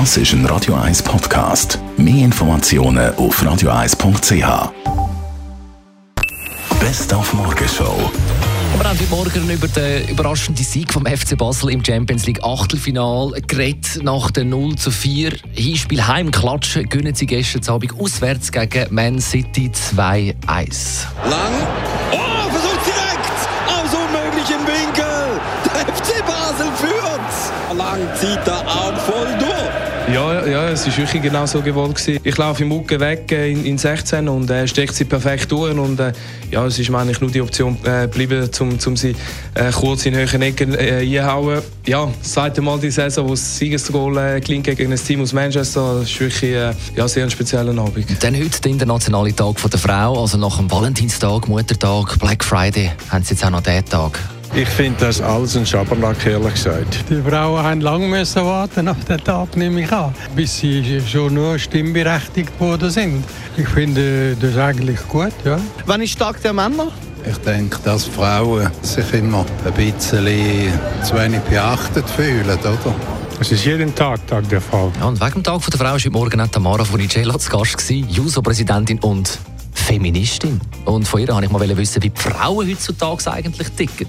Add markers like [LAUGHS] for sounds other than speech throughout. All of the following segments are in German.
Das ist ein Radio 1 Podcast. Mehr Informationen auf radio1.ch. Best auf Morgenshow. Wir haben heute Morgen über den überraschenden Sieg vom FC Basel im Champions League Achtelfinal geredet. Nach dem 0 zu 4 Hinspiel Heimklatschen gönnen sie gestern Abend auswärts gegen Man City 2-1. Lang. Oh, versucht direkt aus unmöglichen Winkel. Der FC Basel führt. Lang zieht der Arm voll durch. Ja, ja, es war wirklich genau so gewollt. Gewesen. Ich laufe im Mucke weg äh, in, in 16 und äh, steckt sie perfekt durch. Und, äh, ja, es ist mir eigentlich nur die Option äh, geblieben, um, um sie äh, kurz in höheren Ecken äh, einzuhauen. Ja, das zweite Mal die Saison, wo das Siegesgoal äh, gelingt gegen ein Team aus Manchester. Das ist wirklich äh, ja, sehr ein spezieller Abend. Dann heute der internationale Tag der Frau, also nach dem Valentinstag, Muttertag, Black Friday, haben sie jetzt auch noch diesen Tag. Ich finde das alles ein Schabernack, ehrlich gesagt. Die Frauen haben lange müssen warten auf den Tag, nehme ich an, bis sie schon nur stimmberechtigt worden sind. Ich finde das eigentlich gut, ja. Wann ist Tag der Männer? Ich denke, dass Frauen sich immer ein bisschen zu wenig beachtet fühlen, oder? Es ist jeden Tag Tag der Frau. Ja, und wegen dem Tag der Frau war heute Morgen auch Tamara Funicello zu Gast, JUSO-Präsidentin und Feministin. Und von ihr wollte ich mal wissen, wie die Frauen heutzutage eigentlich ticken.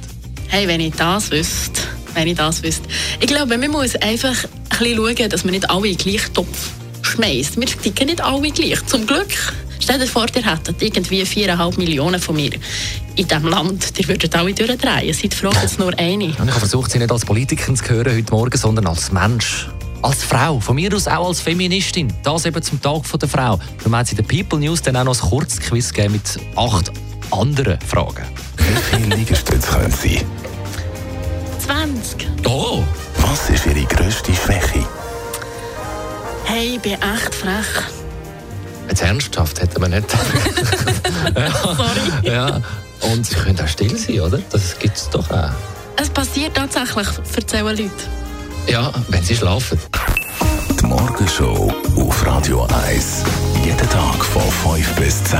Hey, wenn ich das wüsste, wenn ich das wüsste. Ich glaube, man muss einfach ein bisschen schauen, dass man nicht alle in den gleichen Topf schmeißt. Wir ticken nicht alle gleich. Zum Glück. Stell dir vor, ihr hättet irgendwie 4,5 Millionen von mir in diesem Land. Die würden alle durchdrehen. Seid froh, dass nur eine. Und ich habe versucht, sie nicht als Politikerin zu hören heute Morgen, sondern als Mensch. Als Frau, von mir aus auch als Feministin. Das eben zum Tag der Frau. Wir haben in der People News dann auch noch ein Kurzquiz gegeben mit acht anderen Fragen. Wie viele Liegestütze können Sie? 20. Oh! Was ist Ihre grösste Schwäche? Hey, ich bin echt frech. Jetzt ernsthaft hätten wir nicht. [LAUGHS] Sorry. ja. Und sie können auch still sein, oder? Das gibt es doch auch. Es passiert tatsächlich, erzählen Leute. Ja, wenn sie schlafen. Die Morgenshow auf Radio 1. Jeden Tag von 5 bis 10.